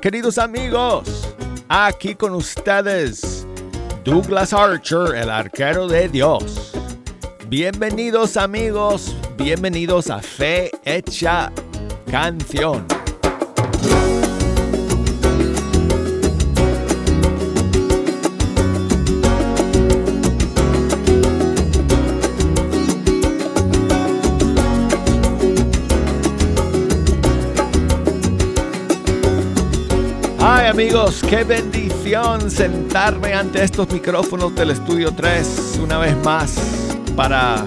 Queridos amigos. Aquí con ustedes, Douglas Archer, el arquero de Dios. Bienvenidos amigos, bienvenidos a Fe Hecha Canción. Amigos, qué bendición sentarme ante estos micrófonos del Estudio 3 una vez más para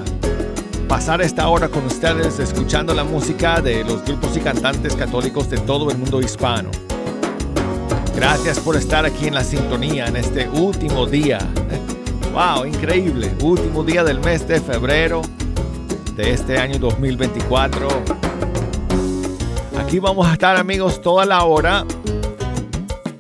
pasar esta hora con ustedes escuchando la música de los grupos y cantantes católicos de todo el mundo hispano. Gracias por estar aquí en la sintonía en este último día. Wow, increíble. Último día del mes de febrero de este año 2024. Aquí vamos a estar amigos toda la hora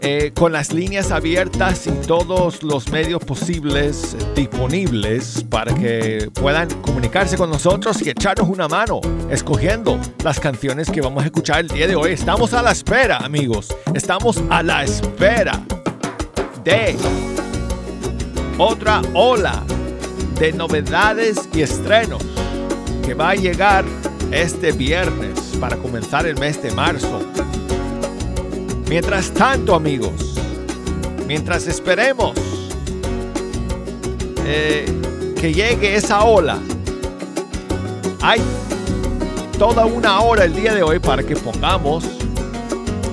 eh, con las líneas abiertas y todos los medios posibles disponibles para que puedan comunicarse con nosotros y echarnos una mano escogiendo las canciones que vamos a escuchar el día de hoy. Estamos a la espera, amigos. Estamos a la espera de otra ola de novedades y estrenos que va a llegar este viernes para comenzar el mes de marzo. Mientras tanto, amigos, mientras esperemos eh, que llegue esa ola, hay toda una hora el día de hoy para que pongamos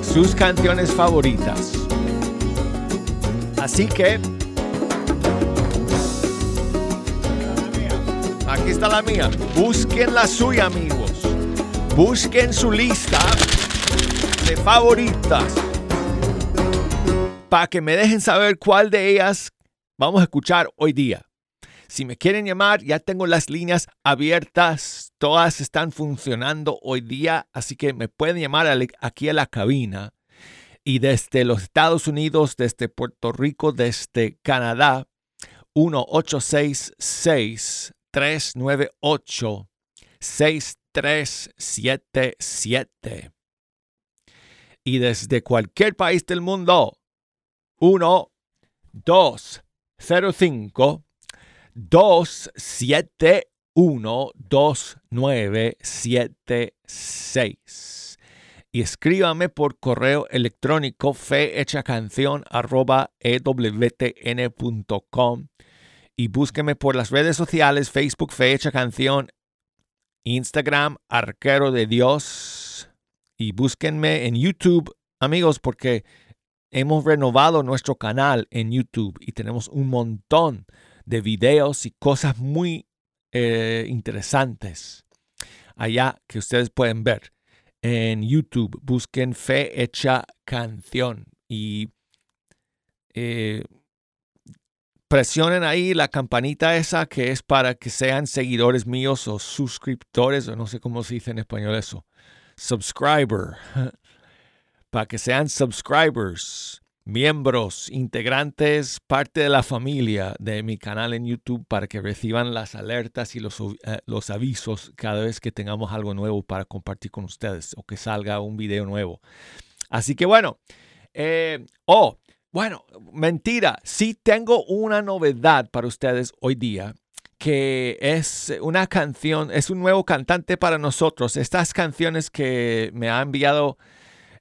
sus canciones favoritas. Así que aquí está la mía. Busquen la suya, amigos. Busquen su lista favoritas para que me dejen saber cuál de ellas vamos a escuchar hoy día. Si me quieren llamar, ya tengo las líneas abiertas, todas están funcionando hoy día, así que me pueden llamar aquí a la cabina. Y desde los Estados Unidos, desde Puerto Rico, desde Canadá, 1-866-398-6377 y desde cualquier país del mundo. 1 2 0 5 2 7 1 2 9 7 6 y escríbame por correo electrónico fehechacanción arroba ewtn.com y búsqueme por las redes sociales Facebook Fecha Canción, Instagram Arquero de Dios y búsquenme en YouTube, amigos, porque hemos renovado nuestro canal en YouTube y tenemos un montón de videos y cosas muy eh, interesantes allá que ustedes pueden ver en YouTube. Busquen Fe Hecha Canción y eh, presionen ahí la campanita esa que es para que sean seguidores míos o suscriptores o no sé cómo se dice en español eso subscriber, para que sean subscribers, miembros, integrantes, parte de la familia de mi canal en YouTube para que reciban las alertas y los, eh, los avisos cada vez que tengamos algo nuevo para compartir con ustedes o que salga un video nuevo. Así que bueno, eh, oh, bueno, mentira, sí tengo una novedad para ustedes hoy día que es una canción, es un nuevo cantante para nosotros. Estas canciones que me ha enviado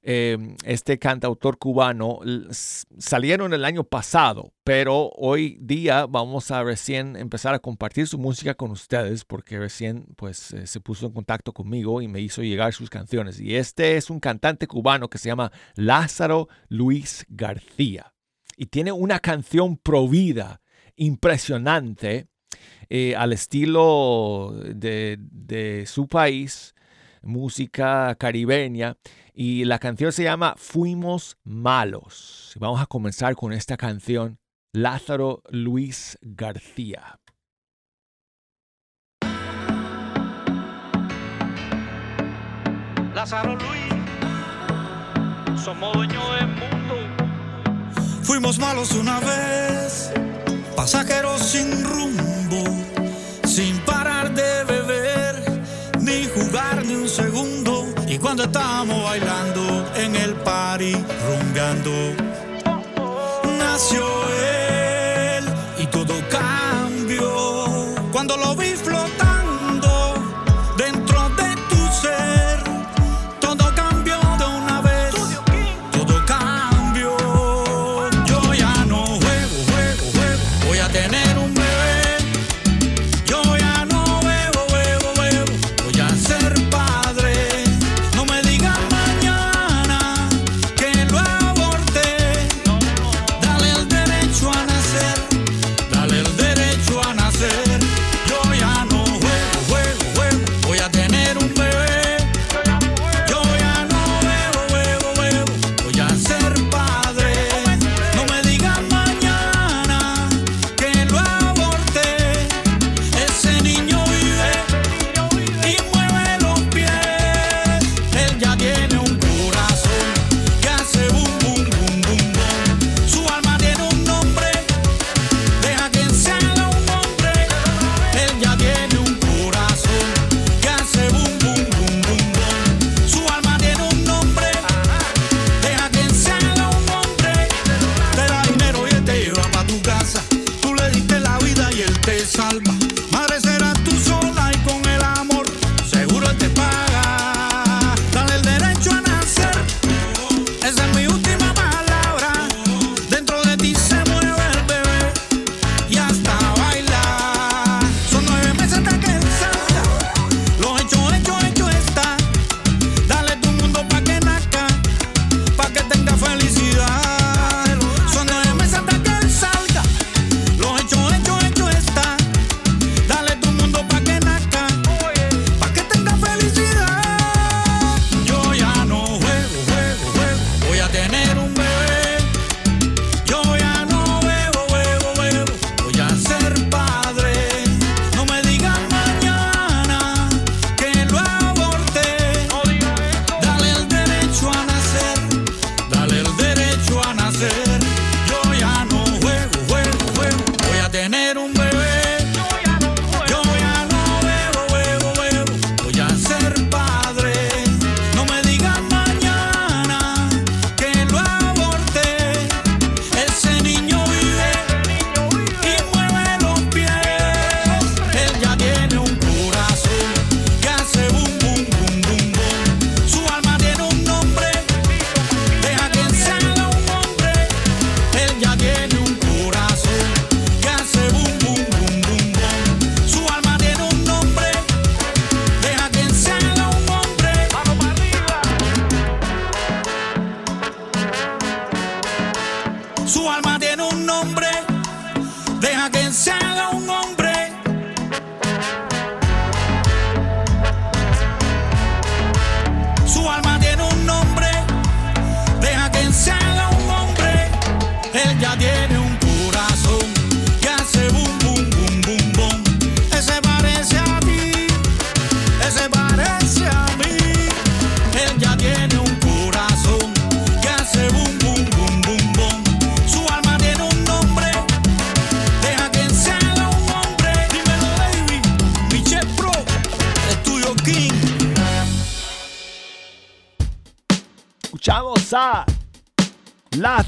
em, este cantautor cubano salieron el año pasado, pero hoy día vamos a recién empezar a compartir su música con ustedes porque recién pues eh, se puso en contacto conmigo y me hizo llegar sus canciones. Y este es un cantante cubano que se llama Lázaro Luis García y tiene una canción provida impresionante eh, al estilo de, su país, música caribeña, y la canción se llama Fuimos Malos. Vamos a comenzar con esta canción, Lázaro Luis García. Lázaro Luis, somos dueños del mundo. Fuimos malos una vez, pasajeros sin rumbo, sin parar de beber, ni jugar ni un segundo. Y cuando estamos bailando en el party, rumbeando, nació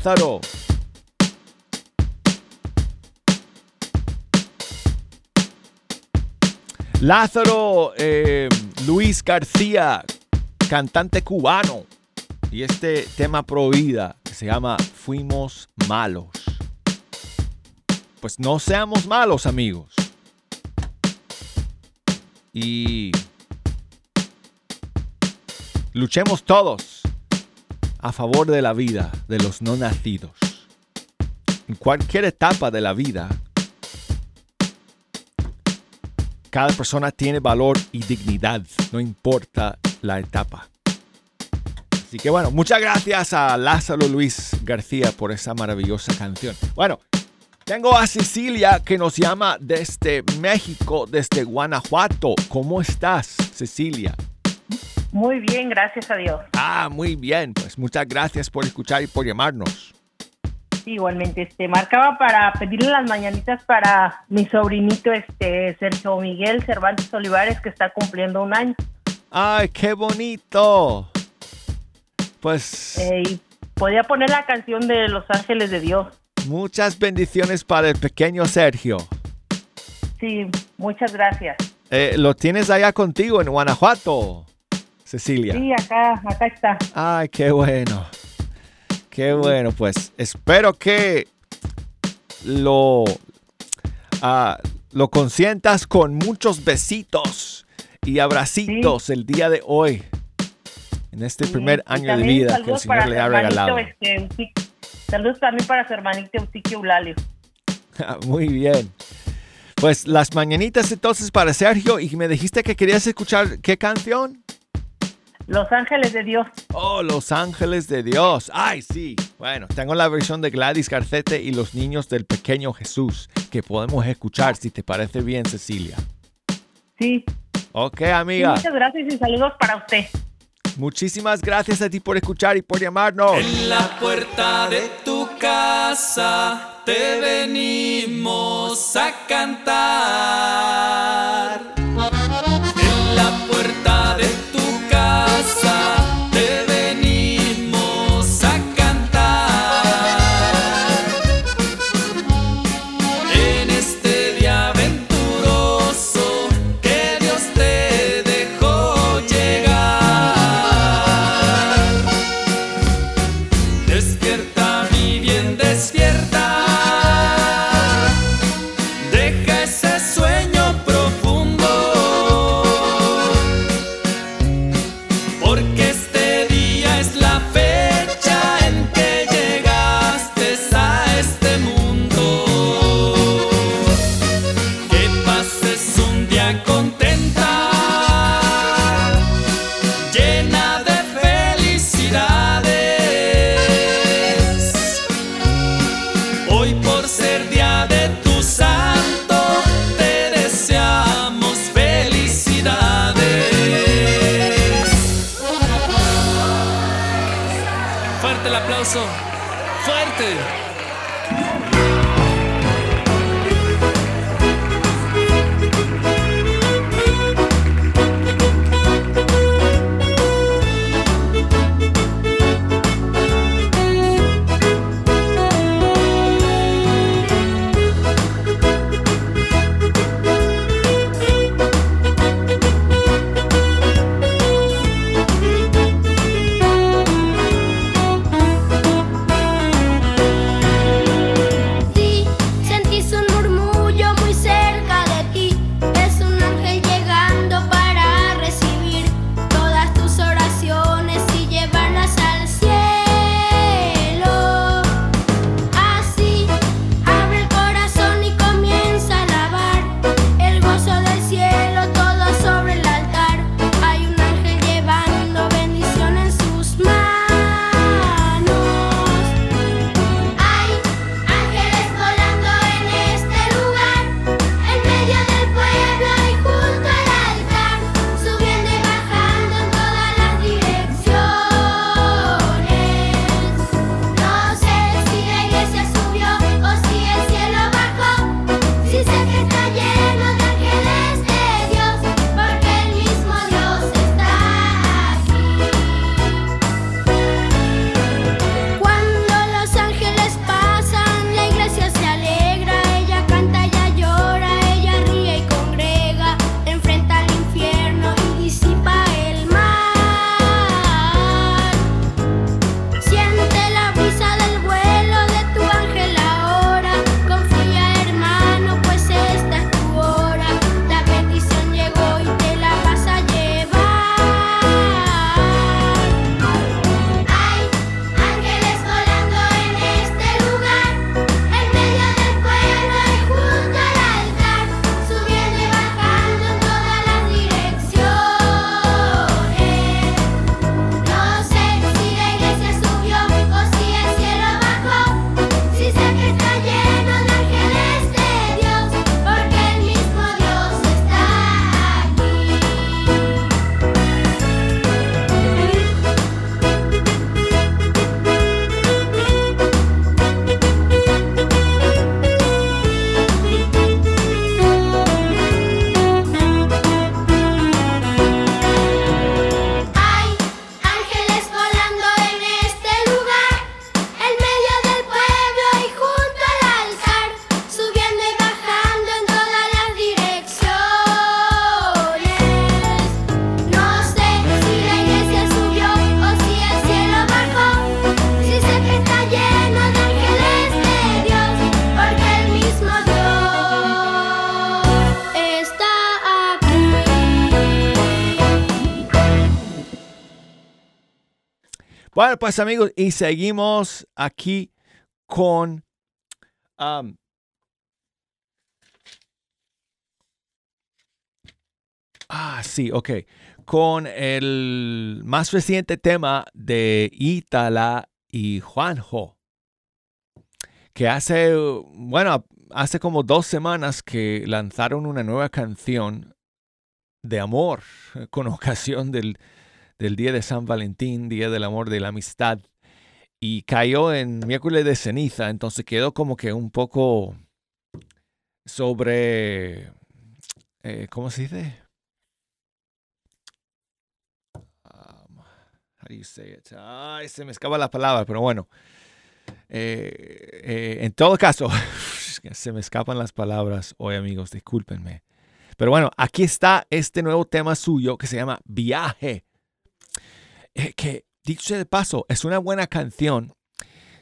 Lázaro. Lázaro eh, Luis García, cantante cubano. Y este tema provida que se llama Fuimos malos. Pues no seamos malos, amigos. Y luchemos todos a favor de la vida de los no nacidos. En cualquier etapa de la vida, cada persona tiene valor y dignidad, no importa la etapa. Así que bueno, muchas gracias a Lázaro Luis García por esa maravillosa canción. Bueno, tengo a Cecilia que nos llama desde México, desde Guanajuato. ¿Cómo estás, Cecilia? Muy bien, gracias a Dios. Ah, muy bien. Pues muchas gracias por escuchar y por llamarnos. Igualmente, este, marcaba para pedirle las mañanitas para mi sobrinito, este, Sergio Miguel Cervantes Olivares, que está cumpliendo un año. ¡Ay, qué bonito! Pues... Eh, podía poner la canción de Los Ángeles de Dios. Muchas bendiciones para el pequeño Sergio. Sí, muchas gracias. Eh, ¿Lo tienes allá contigo en Guanajuato? Cecilia? Sí, acá, acá está. Ay, qué bueno. Qué bueno, pues espero que lo, ah, lo consientas con muchos besitos y abracitos el día de hoy, en este primer año de vida que el Señor le ha regalado. este, saludos también para su hermanito Eutiquio Eulalio. Muy bien. Pues las mañanitas entonces para Sergio y me dijiste que querías escuchar qué canción. Los Ángeles de Dios. Oh, Los Ángeles de Dios. Ay, sí. Bueno, tengo la versión de Gladys Garcete y los niños del pequeño Jesús que podemos escuchar si te parece bien, Cecilia. Sí. Ok, Sí, amiga. muchas gracias y saludos para usted. Muchísimas gracias a ti por escuchar y por llamarnos. En la puerta de tu casa te venimos a cantar. Bueno, pues amigos, y seguimos aquí con... ah, sí, ok. Con el más reciente tema de Ítala y Juanjo. Que hace, bueno, hace como dos semanas que lanzaron una nueva canción de amor con ocasión del, del Día de San Valentín, Día del Amor de la Amistad. Y cayó en miércoles de ceniza, entonces quedó como que un poco sobre, eh, ¿cómo se dice? Um, how do you say it? Ay, se me escapa la palabra, pero bueno. Eh, eh, en todo caso, se me escapan las palabras hoy, amigos, discúlpenme. Pero bueno, aquí está este nuevo tema suyo que se llama Viaje. Que, dicho de paso, es una buena canción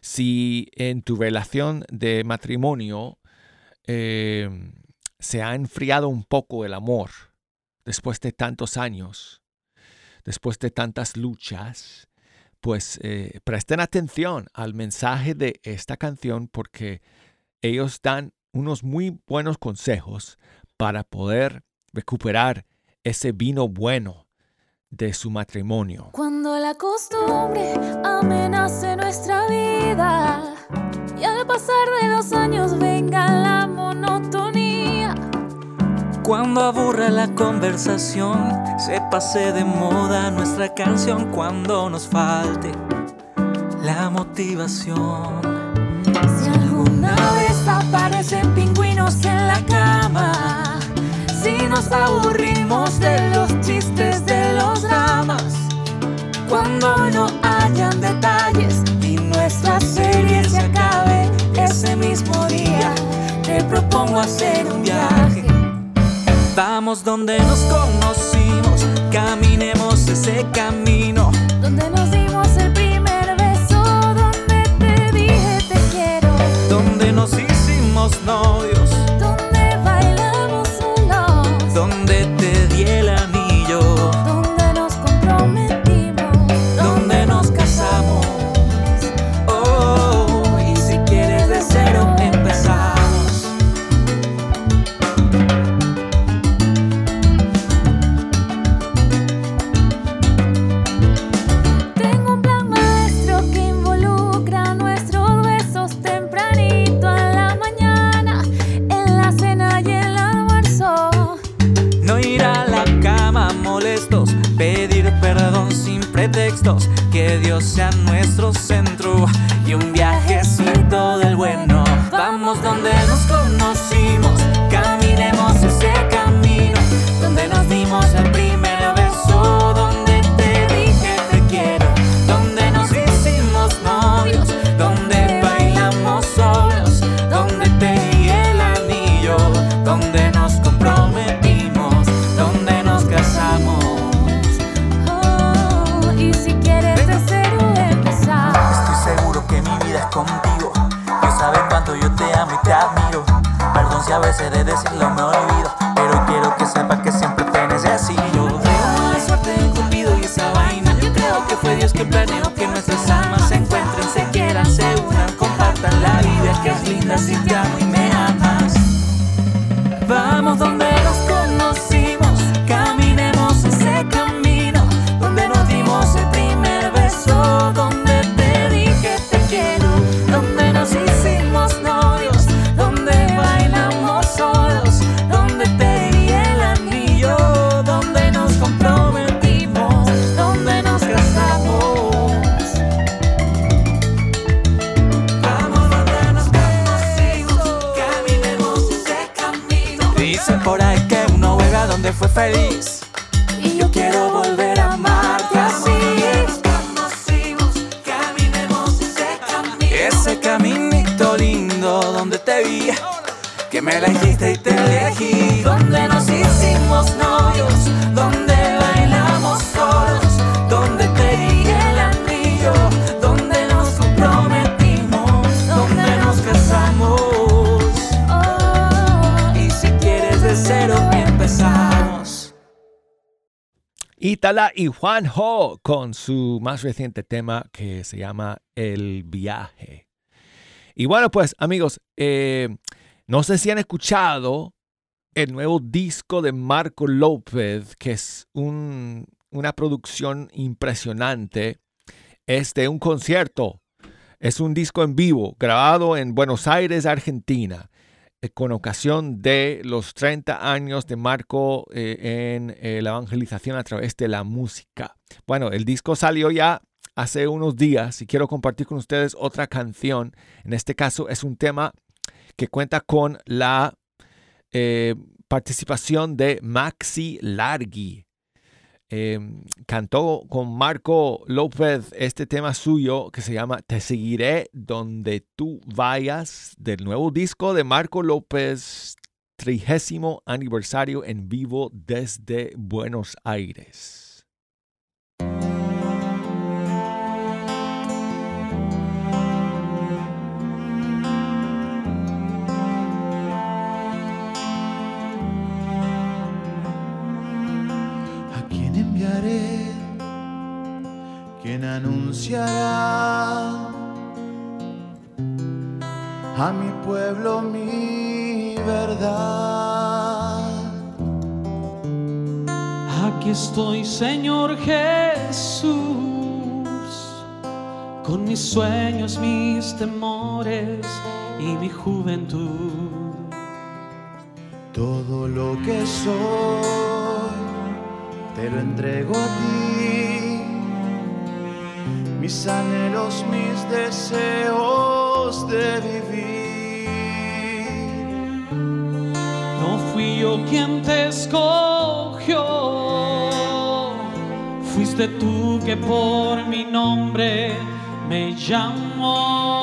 si en tu relación de matrimonio eh, se ha enfriado un poco el amor después de tantos años, después de tantas luchas, pues eh, presten atención al mensaje de esta canción porque ellos dan unos muy buenos consejos para poder recuperar ese vino bueno de su matrimonio. Cuando la costumbre amenace nuestra vida y al pasar de los años venga la monotonía. Cuando aburra la conversación, se pase de moda nuestra canción cuando nos falte la motivación. Si alguna vez aparecen pingüinos en la cama, si nos aburrimos de los chistes de los dramas, cuando no hayan detalles y nuestra serie se acabe ese mismo día, te propongo hacer un viaje. Vamos donde nos conocimos, caminemos ese camino. Donde nos dimos el primer beso, donde te dije te quiero, Donde nos hicimos novios, Y Juanjo con su más reciente tema que se llama El viaje. Y bueno, pues amigos, eh, no sé si han escuchado el nuevo disco de Marco López, que es un, una producción impresionante. Es de un concierto. Es un disco en vivo, grabado en Buenos Aires, Argentina, con ocasión de los 30 años de Marco eh, en eh, la evangelización a través de la música. Bueno, el disco salió ya hace unos días y quiero compartir con ustedes otra canción. En este caso es un tema que cuenta con la participación de Maxi Largi. Em, cantó con Marco López este tema suyo que se llama Te seguiré donde tú vayas del nuevo disco de Marco López, trigésimo aniversario en vivo desde Buenos Aires. Quien anunciará a mi pueblo mi verdad. Aquí estoy, Señor Jesús, con mis sueños, mis temores y mi juventud. Todo lo que soy, te lo entrego a ti mis anhelos, mis deseos de vivir. No fui yo quien te escogió, fuiste tú que por mi nombre me llamó.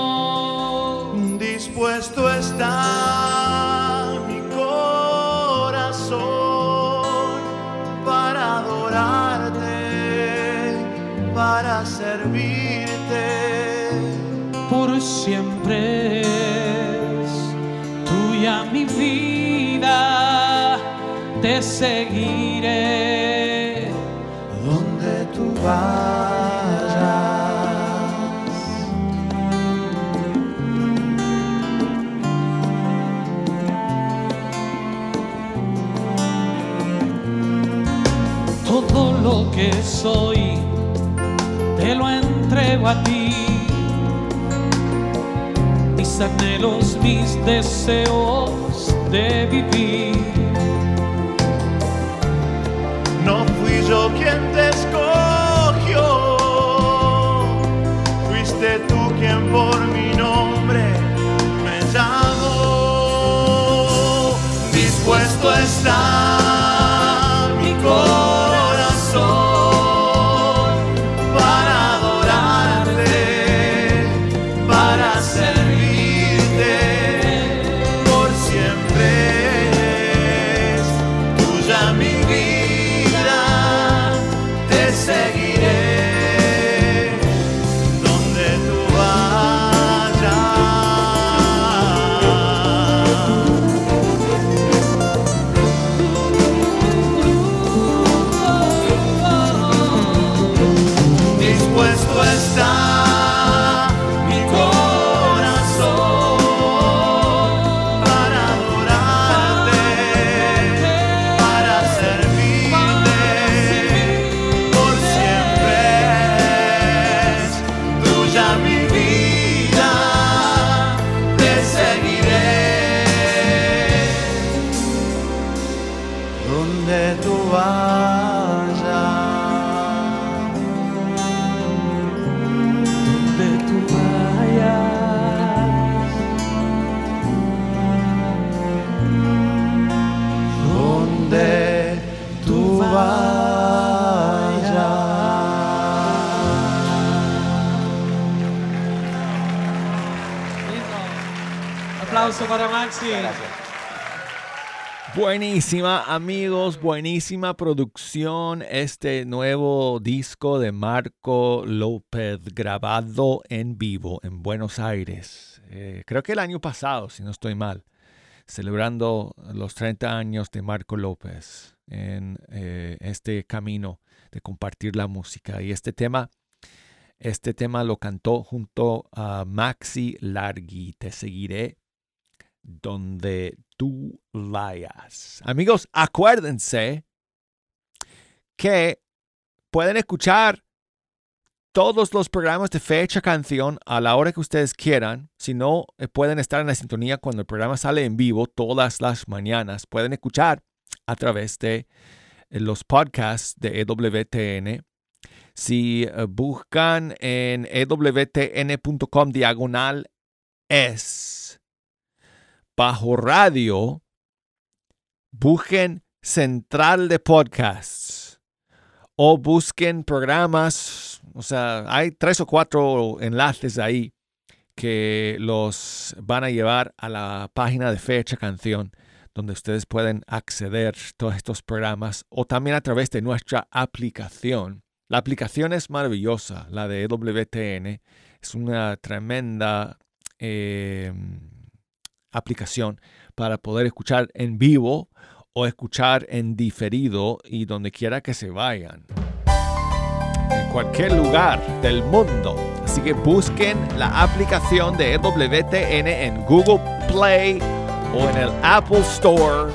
Te seguiré donde tú vayas. Todo lo que soy te lo entrego a ti mis anhelos, mis deseos de vivir. Dispuesto está Amigos, buenísima producción. Este nuevo disco de Marco López grabado en vivo en Buenos Aires. Eh, creo que el año pasado, si no estoy mal, celebrando los 30 años de Marco López en eh, este camino de compartir la música. Y este tema, este tema lo cantó junto a Maxi Largi. Te seguiré donde tú vayas. Amigos, acuérdense que pueden escuchar todos los programas de fecha canción a la hora que ustedes quieran. Si no, eh, pueden estar en la sintonía cuando el programa sale en vivo todas las mañanas. Pueden escuchar a través de eh, los podcasts de EWTN. Si eh, buscan en ewtn.com diagonal es bajo radio, busquen Central de Podcasts o busquen programas, o sea, hay tres o cuatro enlaces ahí que los van a llevar a la página de Fecha Canción, donde ustedes pueden acceder a todos estos programas o también a través de nuestra aplicación. La aplicación es maravillosa, la de WTN. Es una tremenda eh, aplicación para poder escuchar en vivo o escuchar en diferido y donde quiera que se vayan. En cualquier lugar del mundo. Así que busquen la aplicación de EWTN en Google Play o en el Apple Store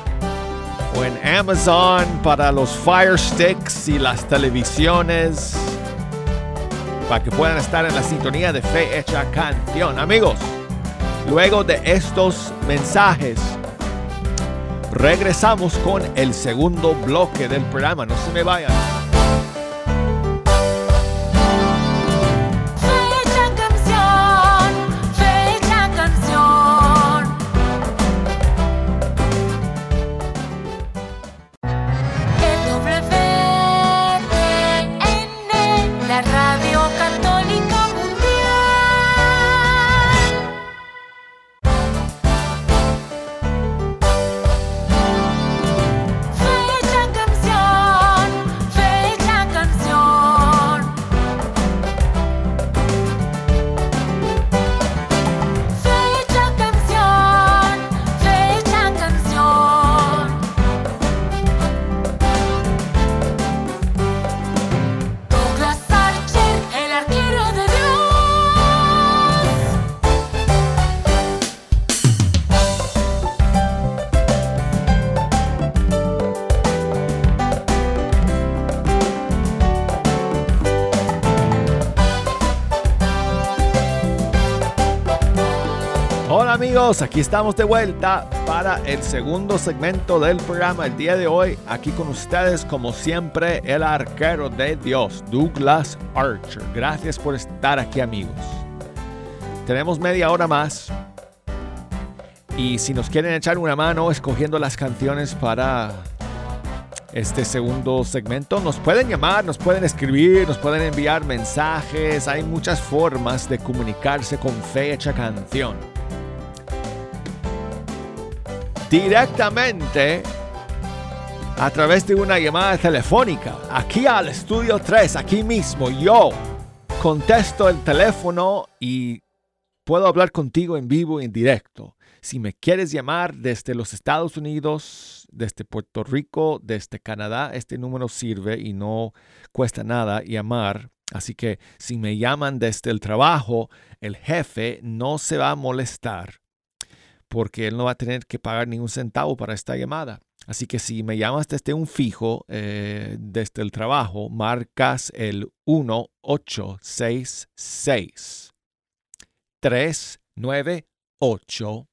o en Amazon para los Fire Sticks y las televisiones para que puedan estar en la sintonía de Fe Hecha Canción. Amigos, luego de estos mensajes, regresamos con el segundo bloque del programa. No se me vayan. Aquí estamos de vuelta para el segundo segmento del programa. El día de hoy, aquí con ustedes, como siempre, el arquero de Dios, Douglas Archer. Gracias por estar aquí amigos. Tenemos media hora más. Y si nos quieren echar una mano escogiendo las canciones para este segundo segmento, nos pueden llamar, nos pueden escribir, nos pueden enviar mensajes. Hay muchas formas de comunicarse con fecha canción. Directamente a través de una llamada telefónica, aquí al estudio 3, aquí mismo, yo contesto el teléfono y puedo hablar contigo en vivo en directo. Si me quieres llamar desde los Estados Unidos, desde Puerto Rico, desde Canadá, este número sirve y no cuesta nada llamar. Así que si me llaman desde el trabajo, el jefe no se va a molestar porque él no va a tener que pagar ningún centavo para esta llamada. Así que si me llamas desde un fijo, eh, desde el trabajo, marcas el 1866 398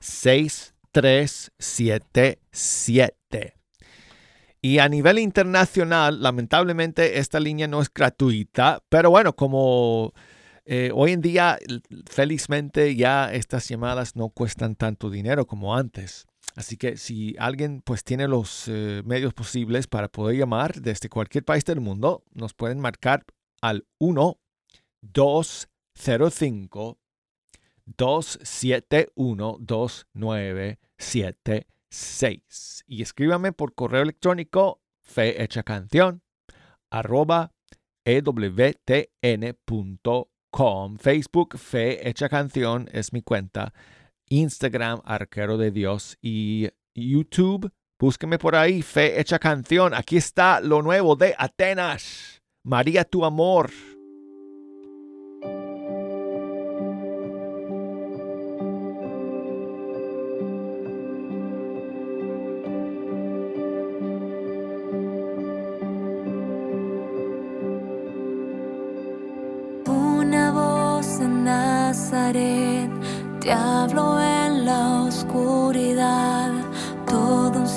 6377. Y a nivel internacional, lamentablemente esta línea no es gratuita, pero bueno, como eh, hoy en día, felizmente ya estas llamadas no cuestan tanto dinero como antes. Así que si alguien pues tiene los eh, medios posibles para poder llamar desde cualquier país del mundo, nos pueden marcar al 1 205 271 2976 y escríbame por correo electrónico fehechacanción arroba ewtn.com Facebook Fe Hecha Canción es mi cuenta, Instagram Arquero de Dios y YouTube, búsqueme por ahí, Fe Hecha Canción. Aquí está lo nuevo de Atenas, María tu Amor.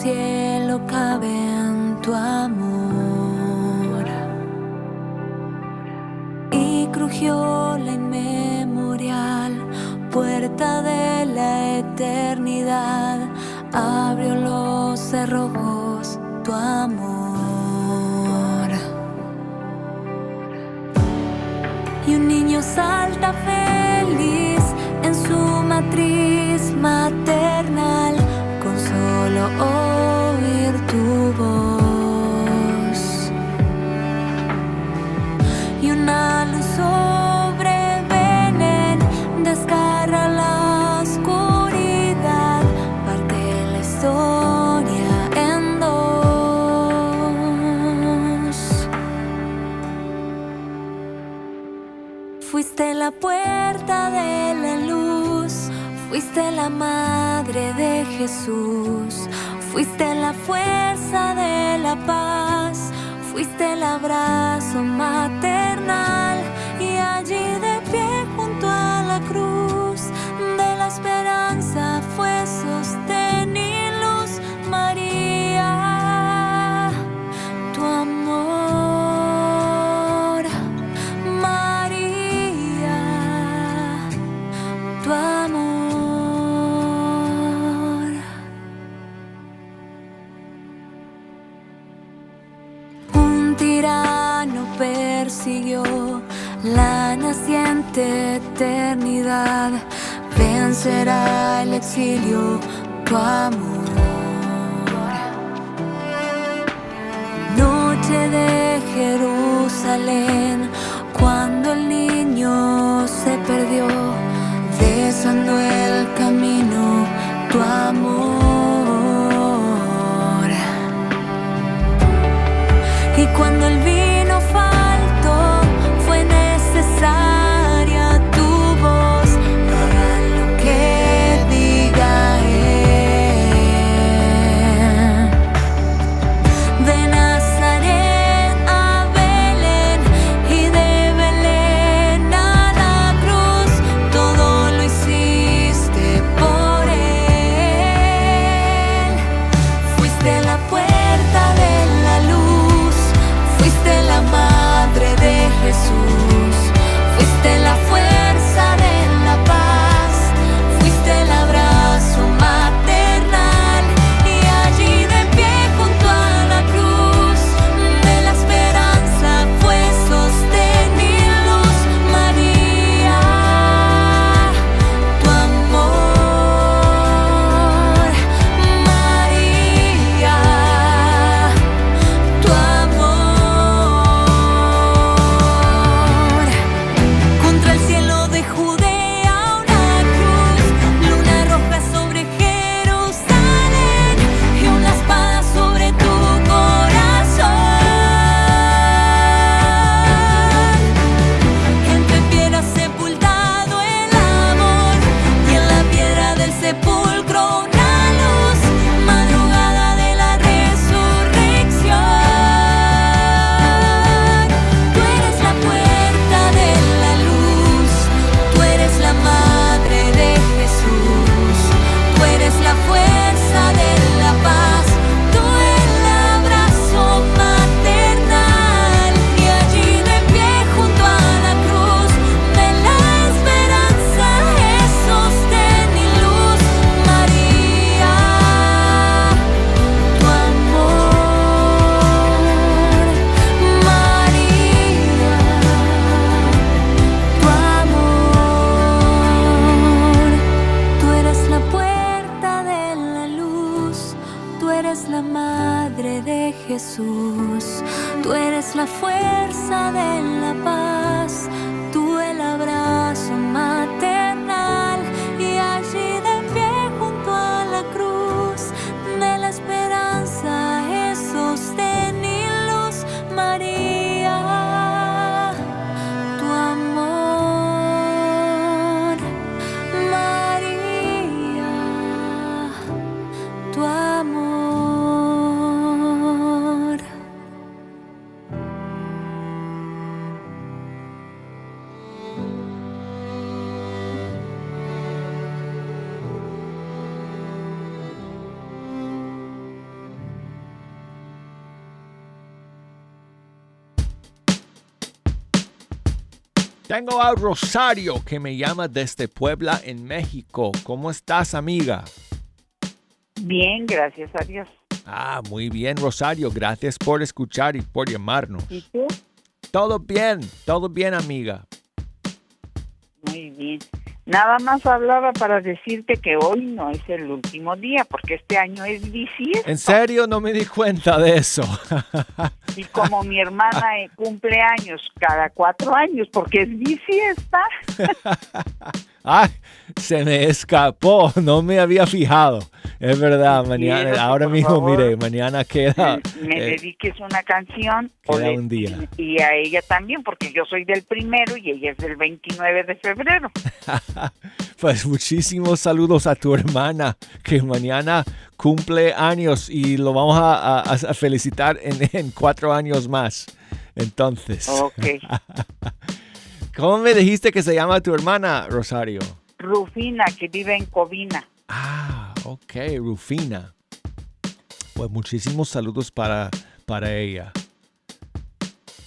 cielo cabe en tu amor. Y crujió la inmemorial puerta de la eternidad, abrió los cerrojos tu amor. Y un niño salta feliz. Fuiste la madre de Jesús, fuiste la fuerza de la paz, fuiste el abrazo materno. la naciente eternidad vencerá el exilio tu amor. Noche de Jerusalén, cuando el niño se perdió, besando el camino, tu amor. A Rosario que me llama desde Puebla, en México. ¿Cómo estás, amiga? Bien, gracias a Dios. Ah, muy bien, Rosario. Gracias por escuchar y por llamarnos. ¿Y tú? Todo bien, todo bien, amiga. Muy bien. Nada más hablaba para decirte que hoy no es el último día, porque este año es bisiesto. En serio, no me di cuenta de eso. Y como mi hermana cumple años cada cuatro años, porque es bisiesta, Ay, se me escapó, no me había fijado. Es verdad, mañana, ahora mismo, favor, mire, mañana queda. me eh, dediques una canción. queda o le- un día. Y a ella también, porque yo soy del primero y ella es del 29 de febrero. Pues muchísimos saludos a tu hermana que mañana cumple años y lo vamos a, a- a felicitar en, en cuatro años más. Entonces, Ok. ¿cómo me dijiste que se llama tu hermana, Rosario? Rufina, que vive en Covina. Ah, ok, Rufina. Pues muchísimos saludos para, para ella.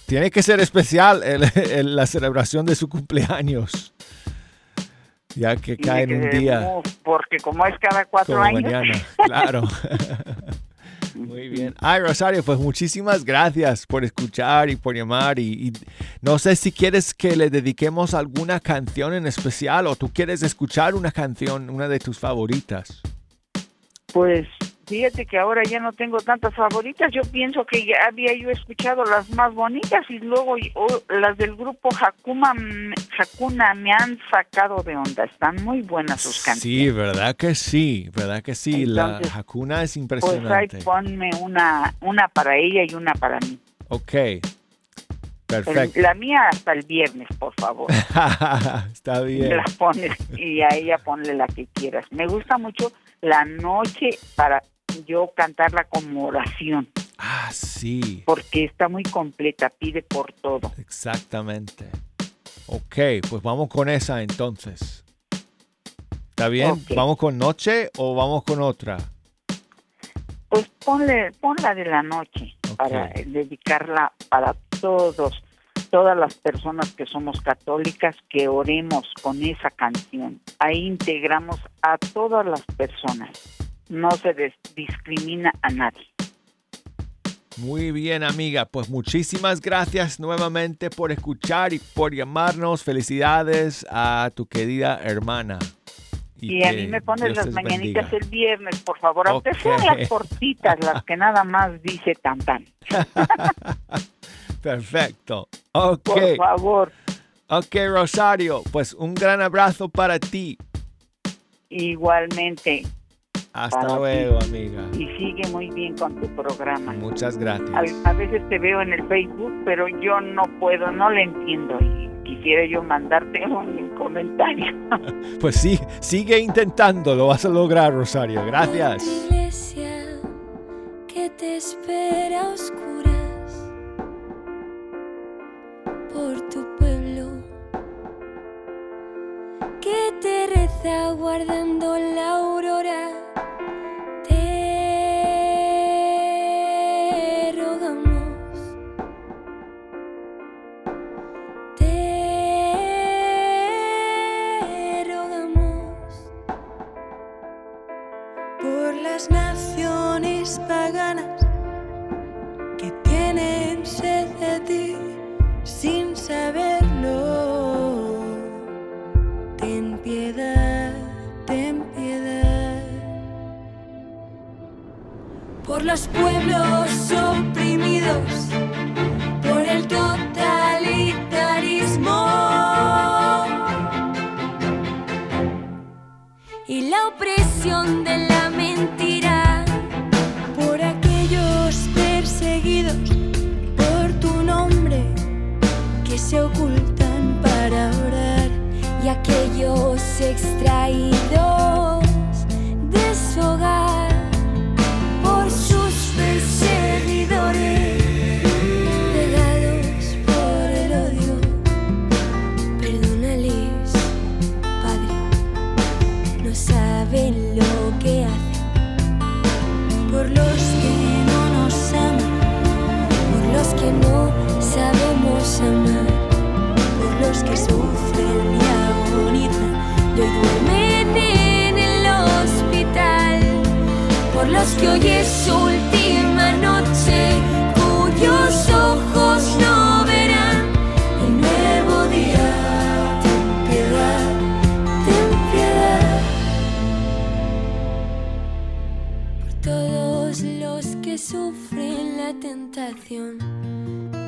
Tiene que ser especial el- el- la celebración de su cumpleaños. Ya que cae en un día Porque como es cada cuatro como años. mañana. Claro. Muy bien. Ay, Rosario, pues muchísimas gracias por escuchar y por llamar. Y, y no sé si quieres que le dediquemos alguna canción en especial o tú quieres escuchar una canción, una de tus favoritas. Pues fíjate que ahora ya no tengo tantas favoritas. Yo pienso que ya había yo escuchado las más bonitas y luego y- o las del grupo Hakuma, Hakuna me han sacado de onda. Están muy buenas sus canciones. Sí, verdad que sí, verdad que sí. la Entonces, Hakuna es Pues ahí impresionante. ponme una, una para ella y una para mí. ok, perfecto. la mía hasta el viernes, por favor. Está bien. La pones y a ella ponle la que quieras. Me gusta mucho la noche para yo cantarla como oración, Ah, sí, porque está muy completa, pide por todo. exactamente. Ok, pues vamos con esa entonces. ¿Está bien? ¿Vamos con noche o vamos con otra? Pues ponle, ponla de la noche para dedicarla para todos, todas las personas que somos católicas que oremos con esa canción. Ahí integramos a todas las personas. No se des- discrimina a nadie. Muy bien, amiga. Pues muchísimas gracias nuevamente por escuchar y por llamarnos. Felicidades a tu querida hermana. Y, a que mí me pones Dios las mañanitas bendiga. el viernes, por favor, aunque Ok. sean las cortitas, las que nada más dice tan tan. Perfecto. Ok. Por favor, Ok, Rosario. Pues un gran abrazo para ti. igualmente. Hasta Para ti. luego, amiga. Y sigue muy bien con tu programa. Muchas gracias. A, a veces te veo en el Facebook, pero yo no puedo, no le entiendo y quisiera yo mandarte un comentario. Pues sí, sigue intentando, lo vas a lograr, Rosario. Gracias. iglesia que te espera a oscuras por tu pueblo que te reza guardando la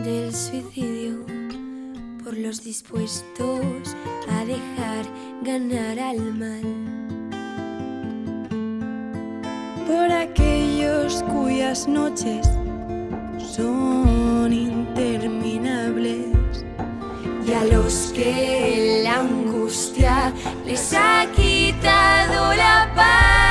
del suicidio, por los dispuestos a dejar ganar al mal. por aquellos cuyas noches son interminables y a los que la angustia les ha quitado la paz.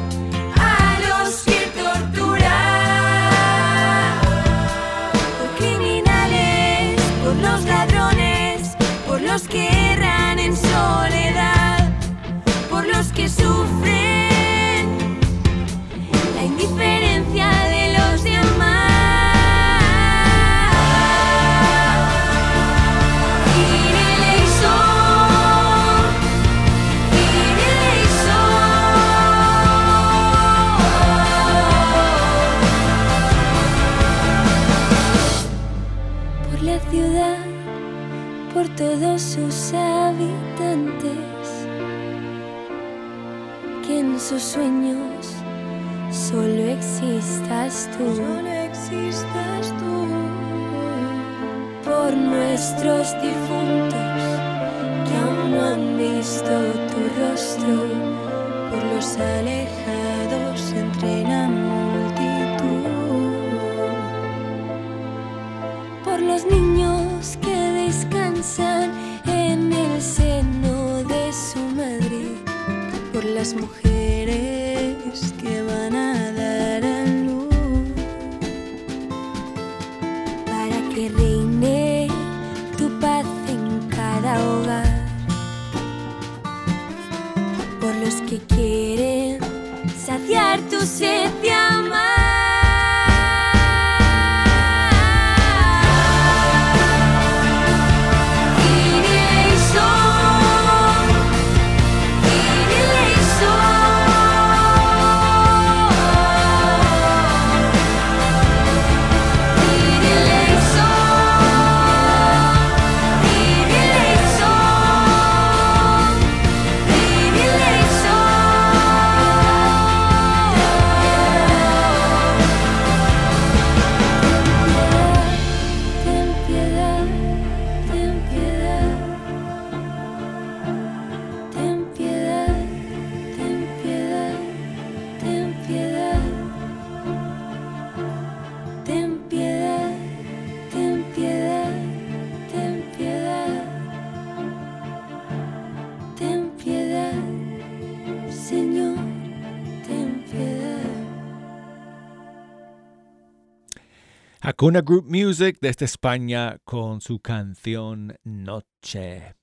Hakuna Group Music desde España con su canción Noche.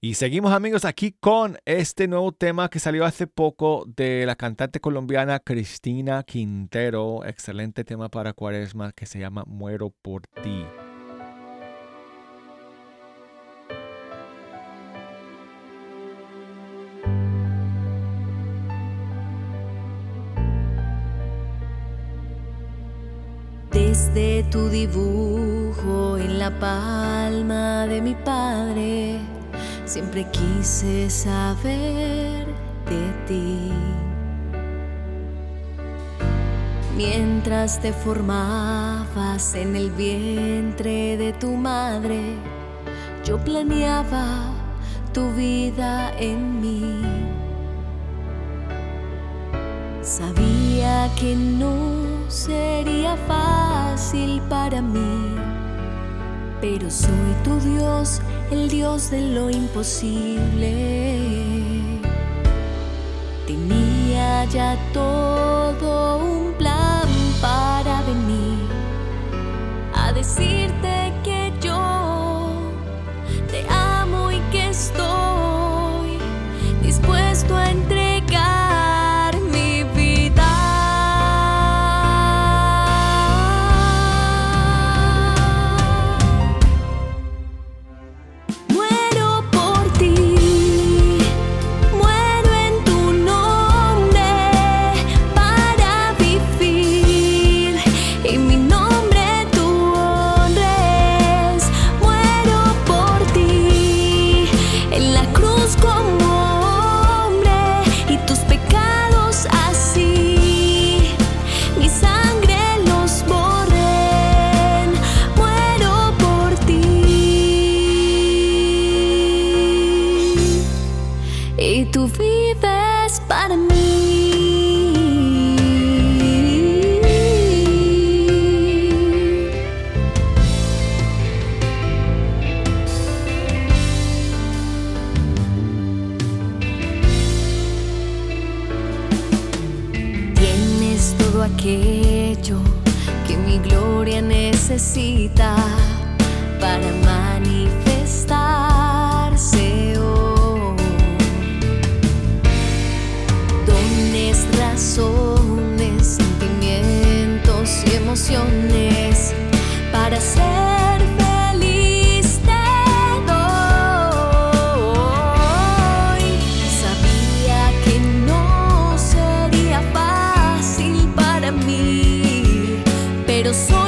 Y seguimos amigos aquí con este nuevo tema que salió hace poco de la cantante colombiana Cristina Quintero. Excelente tema para Cuaresma que se llama Muero por ti. de tu dibujo en la palma de mi padre, siempre quise saber de ti. Mientras te formabas en el vientre de tu madre, yo planeaba tu vida en mí. Sabía que no sería fácil para mí, pero soy tu Dios, el Dios de lo imposible. pessoa.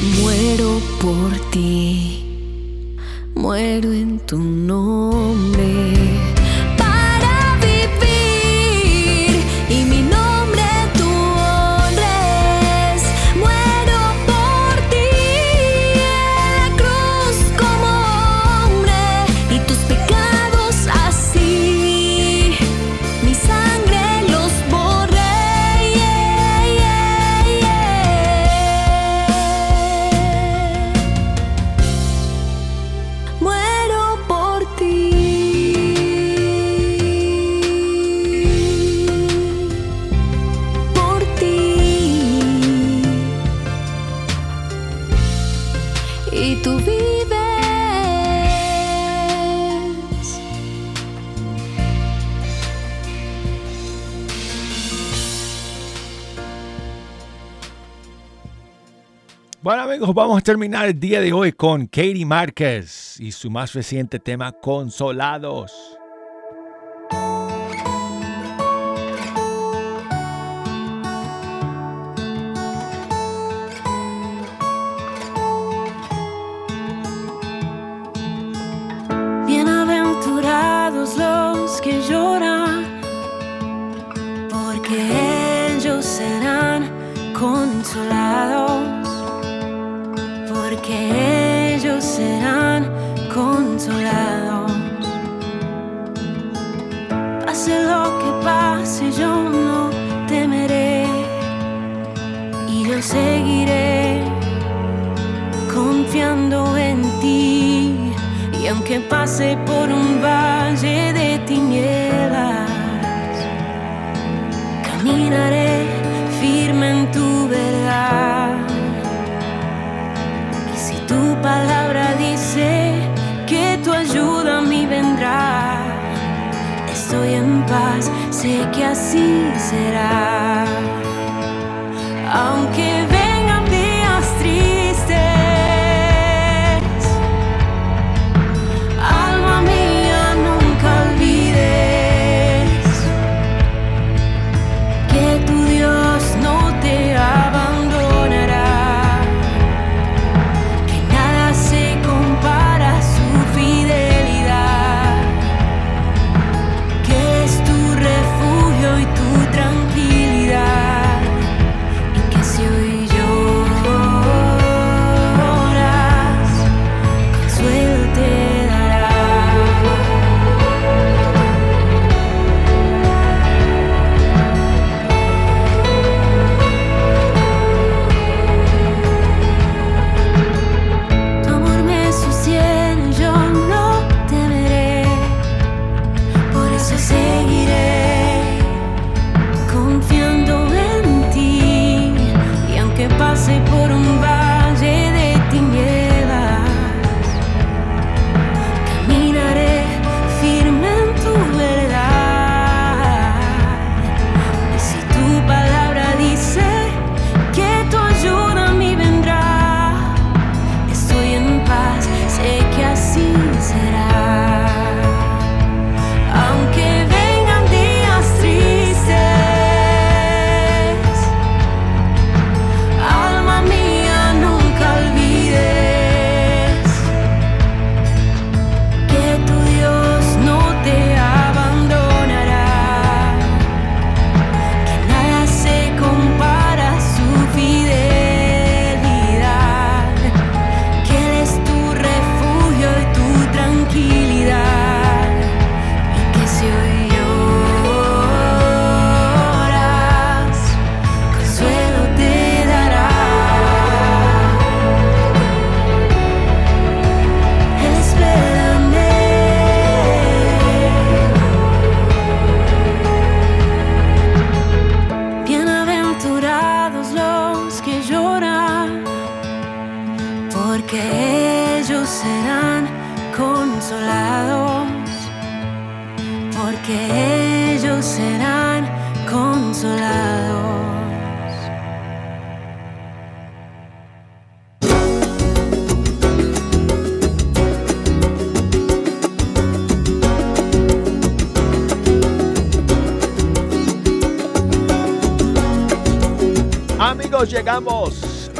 Muero por ti, muero en tu nombre. vamos a terminar el día de hoy con Katie Márquez y su más reciente tema Consolados. seguiré confiando en ti. Y aunque pase por un valle de tinieblas, caminaré firme en tu verdad. Y si tu palabra dice que tu ayuda a mí vendrá, estoy en paz, sé que así será. I'm giving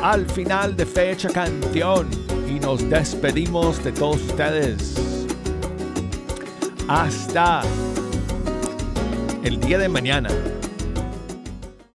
al final de Fecha Canción y nos despedimos de todos ustedes. Hasta el día de mañana.